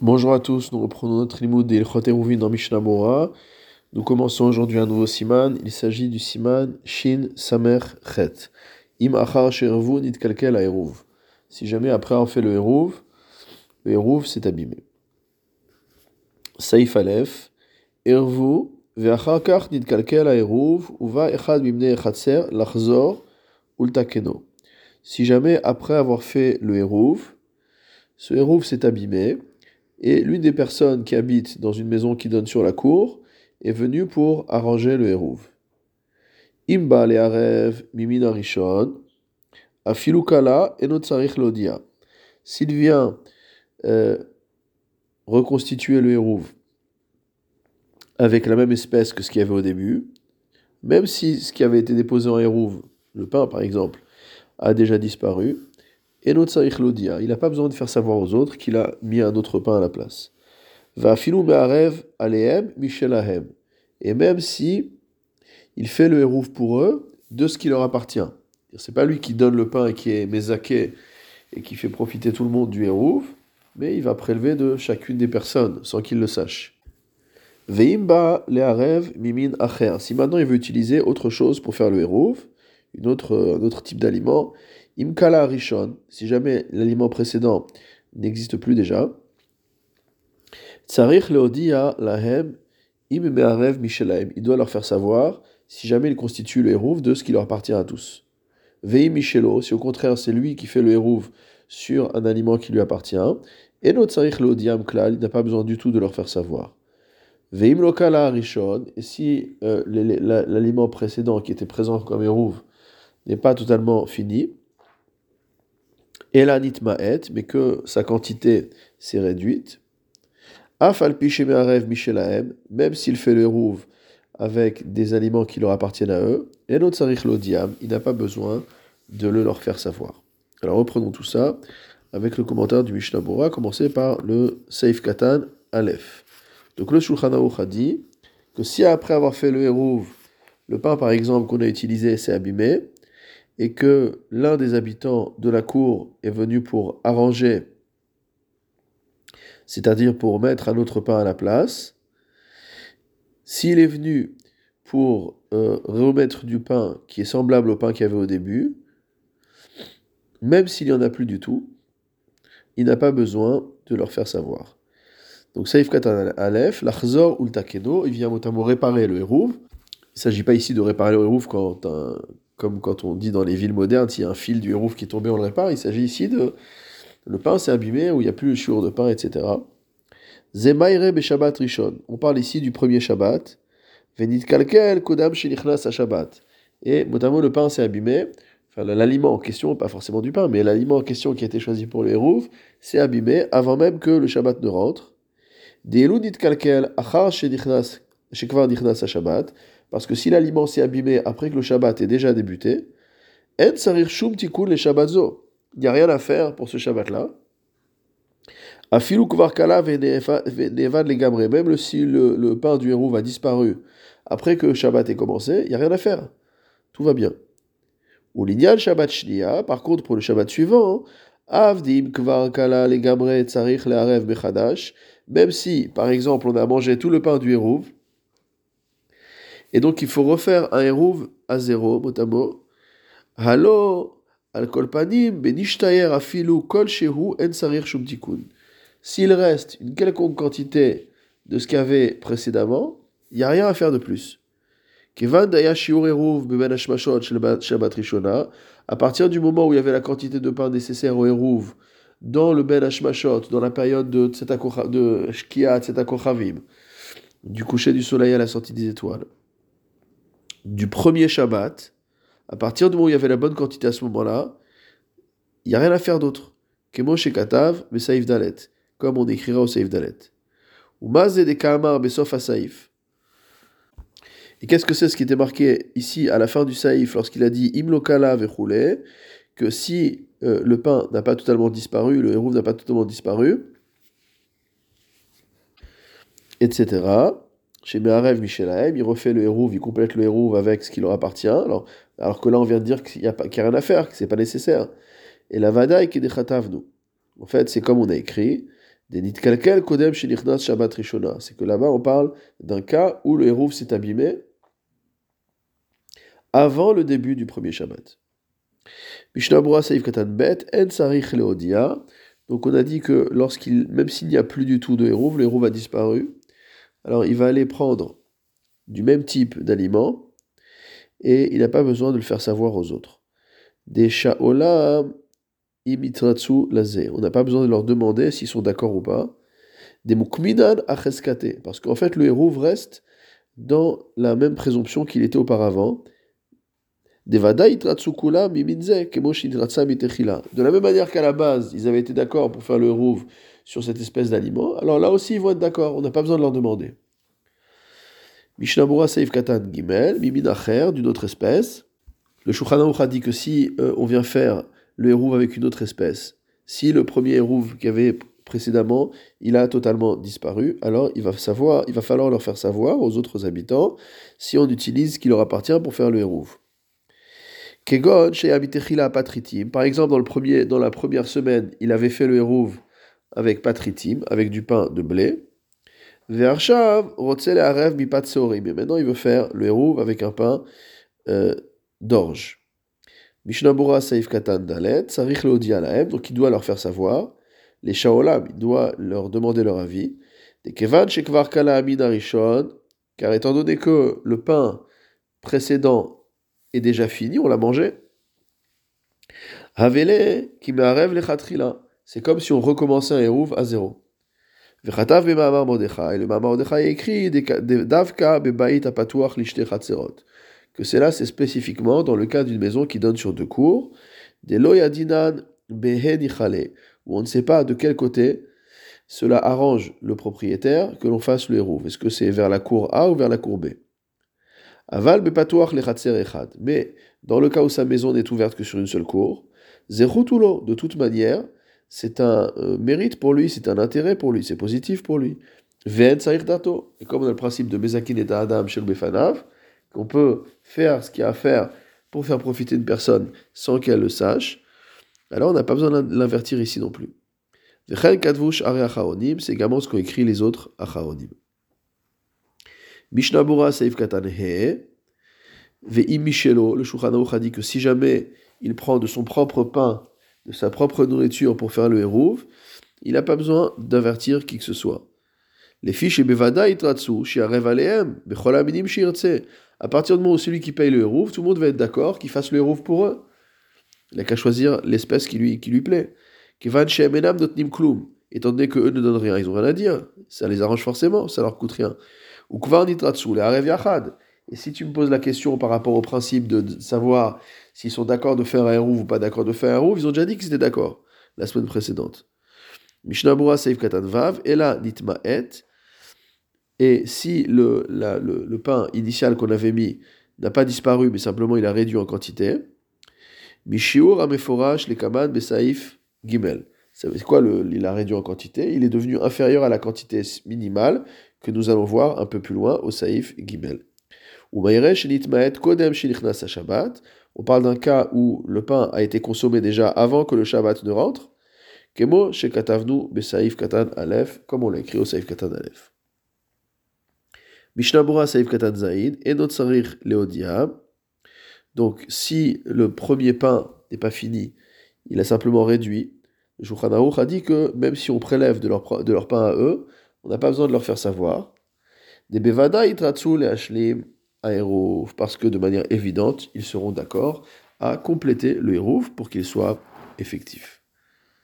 Bonjour à tous, nous reprenons notre limoud des Eruvin dans Mishnah Mora. Nous commençons aujourd'hui un nouveau siman. Il s'agit du siman Shin Samer Chet. Im achar shervu nit kalkel a eruv. Si jamais après on fait le eruv, le eruv s'est abîmé. Saif Aleph. Ervu ve'achar kach nit kalkel a eruv uva echad bimne echatser lachzor ultakeno. Si jamais après avoir fait le eruv, ce eruv s'est abîmé, et l'une des personnes qui habite dans une maison qui donne sur la cour est venue pour arranger le hérouve. Imba le arev mimina rishon, afilukala enotsarich lodia. S'il vient euh, reconstituer le hérouve avec la même espèce que ce qu'il y avait au début, même si ce qui avait été déposé en hérouve, le pain par exemple, a déjà disparu, et il n'a pas besoin de faire savoir aux autres qu'il a mis un autre pain à la place. Va filou alehem michelahem. Et même si il fait le hérouf pour eux de ce qui leur appartient. C'est pas lui qui donne le pain et qui est mezaké et qui fait profiter tout le monde du hérouf, mais il va prélever de chacune des personnes sans qu'ils le sachent. Veimba le'arev mimin acher. Si maintenant il veut utiliser autre chose pour faire le hérouf, un autre type d'aliment, Imkala Rishon, si jamais l'aliment précédent n'existe plus déjà, Tsarich Leodia Lahem Im Me'arev Mishelaim, il doit leur faire savoir si jamais il constitue le hérouve de ce qui leur appartient à tous. Vei Michelo, si au contraire c'est lui qui fait le hérouve sur un aliment qui lui appartient, et notre Tsarich Leodiam Klal, il n'a pas besoin du tout de leur faire savoir. Veim Lokala Rishon, si euh, l'aliment précédent qui était présent comme hérouve n'est pas totalement fini, Elanit Ma'et, mais que sa quantité s'est réduite. Afal Pishemearev Michelahem, même s'il fait le rouve avec des aliments qui leur appartiennent à eux, et notre Sarich Lodiam, il n'a pas besoin de le leur faire savoir. Alors reprenons tout ça avec le commentaire du Mishnah Bora, commencé par le Seif Katan Aleph. Donc le Shulchan a dit que si après avoir fait le hérouve, le pain par exemple qu'on a utilisé s'est abîmé, et que l'un des habitants de la cour est venu pour arranger, c'est-à-dire pour mettre un autre pain à la place, s'il est venu pour euh, remettre du pain qui est semblable au pain qu'il y avait au début, même s'il n'y en a plus du tout, il n'a pas besoin de leur faire savoir. Donc Saïf Katan Aleph, l'Achzor ou le Takeno, il vient notamment réparer le hérouve. Il ne s'agit pas ici de réparer le hérouve quand un, comme quand on dit dans les villes modernes, s'il y a un fil du hérouf qui est tombé, on le répare. Il s'agit ici de le pain s'est abîmé, où il n'y a plus le chiour de pain, etc. Zemaire be Shabbat Rishon. On parle ici du premier Shabbat. Venit kalkel kodam shenichnas à Shabbat. Et notamment le pain s'est abîmé. Enfin, l'aliment en question, pas forcément du pain, mais l'aliment en question qui a été choisi pour le hérouf, s'est abîmé avant même que le Shabbat ne rentre. De'elu kalkel achar nichnas à Shabbat. Parce que si l'aliment s'est abîmé après que le Shabbat est déjà débuté, En shum. Il n'y a rien à faire pour ce Shabbat-là. Afilu kvarkala venevad les Même si le, pain du héros va disparu après que le Shabbat ait commencé, il n'y a rien à faire. Tout va bien. Ou Shabbat shnia, par contre pour le Shabbat suivant, avdim kvarkala les gamre tsarich le arev bechadash. Même si, par exemple, on a mangé tout le pain du héros, et donc il faut refaire un hérouve à zéro, mot à mot. Halo, al kolpanim, benishtayer afilu kol shehu en shumtikun. S'il reste une quelconque quantité de ce qu'il y avait précédemment, il n'y a rien à faire de plus. Rishona, à partir du moment où il y avait la quantité de pain nécessaire au hérouve dans le ben hashmashot, dans la période de, de shkia, du coucher du soleil à la sortie des étoiles du premier Shabbat, à partir du moment où il y avait la bonne quantité à ce moment-là, il n'y a rien à faire d'autre. Kemo Katav, Saïf Dalet, comme on écrira au Saïf Dalet. Ou Mazé de Kamar Besof Saïf. Et qu'est-ce que c'est ce qui était marqué ici à la fin du Saïf lorsqu'il a dit Imlokala Vechoulé, que si euh, le pain n'a pas totalement disparu, le héros n'a pas totalement disparu, etc. Chez Meharev Michelahem, il refait le hérouve, il complète le hérouve avec ce qui leur appartient. Alors, alors que là, on vient de dire qu'il n'y a, a, rien à faire, que ce n'est pas nécessaire. Et la vadaï qui nous. En fait, c'est comme on a écrit Denit kalkel kodem shabbat rishona. C'est que là-bas, on parle d'un cas où le hérouf s'est abîmé avant le début du premier Shabbat. Mishnah Saif Katan Bet, En. Donc on a dit que lorsqu'il, même s'il n'y a plus du tout de hérouv, le hérouv a disparu. Alors il va aller prendre du même type d'aliment et il n'a pas besoin de le faire savoir aux autres. Des sha'olam imitratsu lazé. On n'a pas besoin de leur demander s'ils sont d'accord ou pas. Des mukminan acheskate. Parce qu'en fait le hérouv reste dans la même présomption qu'il était auparavant. De la même manière qu'à la base, ils avaient été d'accord pour faire le rouve sur cette espèce d'aliment, alors là aussi ils vont être d'accord, on n'a pas besoin de leur demander. Mishnabura Saif Katan Gimel, Mimin Acher, d'une autre espèce. Le Shulchan dit que si euh, on vient faire le hérouve avec une autre espèce, si le premier hérouve qu'il y avait précédemment, il a totalement disparu, alors il va, savoir, il va falloir leur faire savoir aux autres habitants si on utilise ce qui leur appartient pour faire le hérouve. Kegon, chez Patritim. Par exemple, dans, le premier, dans la première semaine, il avait fait le hérouv avec Patritim, avec du pain de blé. Ve'arshav, Rotzel Arev Mipat Mais maintenant, il veut faire le hérouv avec un pain euh, d'orge. Mishnabura Saif Katan Dalet, Sarich Laem, donc il doit leur faire savoir. Les Shaolam, il doit leur demander leur avis. Des Kevan, Shekvar Kala Amina Rishon, car étant donné que le pain précédent est déjà fini, on l'a mangé. Havele les khatrila. C'est comme si on recommençait un hérouv à zéro. Et le Mamar Mordechai écrit Davka. Que c'est là, c'est spécifiquement dans le cas d'une maison qui donne sur deux cours. Des loyadinan behen Où on ne sait pas de quel côté cela arrange le propriétaire que l'on fasse le hérouv. Est-ce que c'est vers la cour A ou vers la cour B? Aval echad. Mais dans le cas où sa maison n'est ouverte que sur une seule cour, zechutulo, de toute manière, c'est un euh, mérite pour lui, c'est un intérêt pour lui, c'est positif pour lui. Ven dato. Et comme on a le principe de Mezakin et Adam chez Befanav, qu'on peut faire ce qu'il y a à faire pour faire profiter une personne sans qu'elle le sache, alors on n'a pas besoin de l'invertir ici non plus. Kadvush c'est également ce qu'ont écrit les autres achaonim. Mishnabura Saif Katan He, Ve'im le Shulchan a dit que si jamais il prend de son propre pain, de sa propre nourriture pour faire le Hérouv, il n'a pas besoin d'avertir qui que ce soit. Les fiches et Bevada Itratsu, Shiarev Aleem, Becholaminim Shirtse. À partir du moment où celui qui paye le Hérouv, tout le monde va être d'accord qu'il fasse le Hérouv pour eux. Il n'a qu'à choisir l'espèce qui lui, qui lui plaît. Kevan Notnim Klum. Étant donné qu'eux ne donnent rien, ils n'ont rien à dire. Ça les arrange forcément, ça leur coûte rien. Ou Et si tu me poses la question par rapport au principe de savoir s'ils sont d'accord de faire un hérouv ou pas d'accord de faire un hérouv, ils ont déjà dit qu'ils étaient d'accord la semaine précédente. Mishnabura Seif Katan Vav, et là, Nitma Et. Et si le, pain initial qu'on avait mis n'a pas disparu, mais simplement il a réduit en quantité, Mishiur Ameforash le Kaman Besaif Gimel. C'est quoi le, il a réduit en quantité? Il est devenu inférieur à la quantité minimale que nous allons voir un peu plus loin au Saïf Gimel. On parle d'un cas où le pain a été consommé déjà avant que le Shabbat ne rentre. Kemo Shekatavnu Besaïf Katan Aleph, comme on l'a écrit au Saïf Katan Aleph. Mishnabura Saïf Katan Zaïd et Notsarir Leodia. Donc, si le premier pain n'est pas fini, il a simplement réduit. Le a dit que même si on prélève de leur, de leur pain à eux, on n'a pas besoin de leur faire savoir. Des bevada les ashlim aérouf, parce que de manière évidente, ils seront d'accord à compléter le hérouf pour qu'il soit effectif.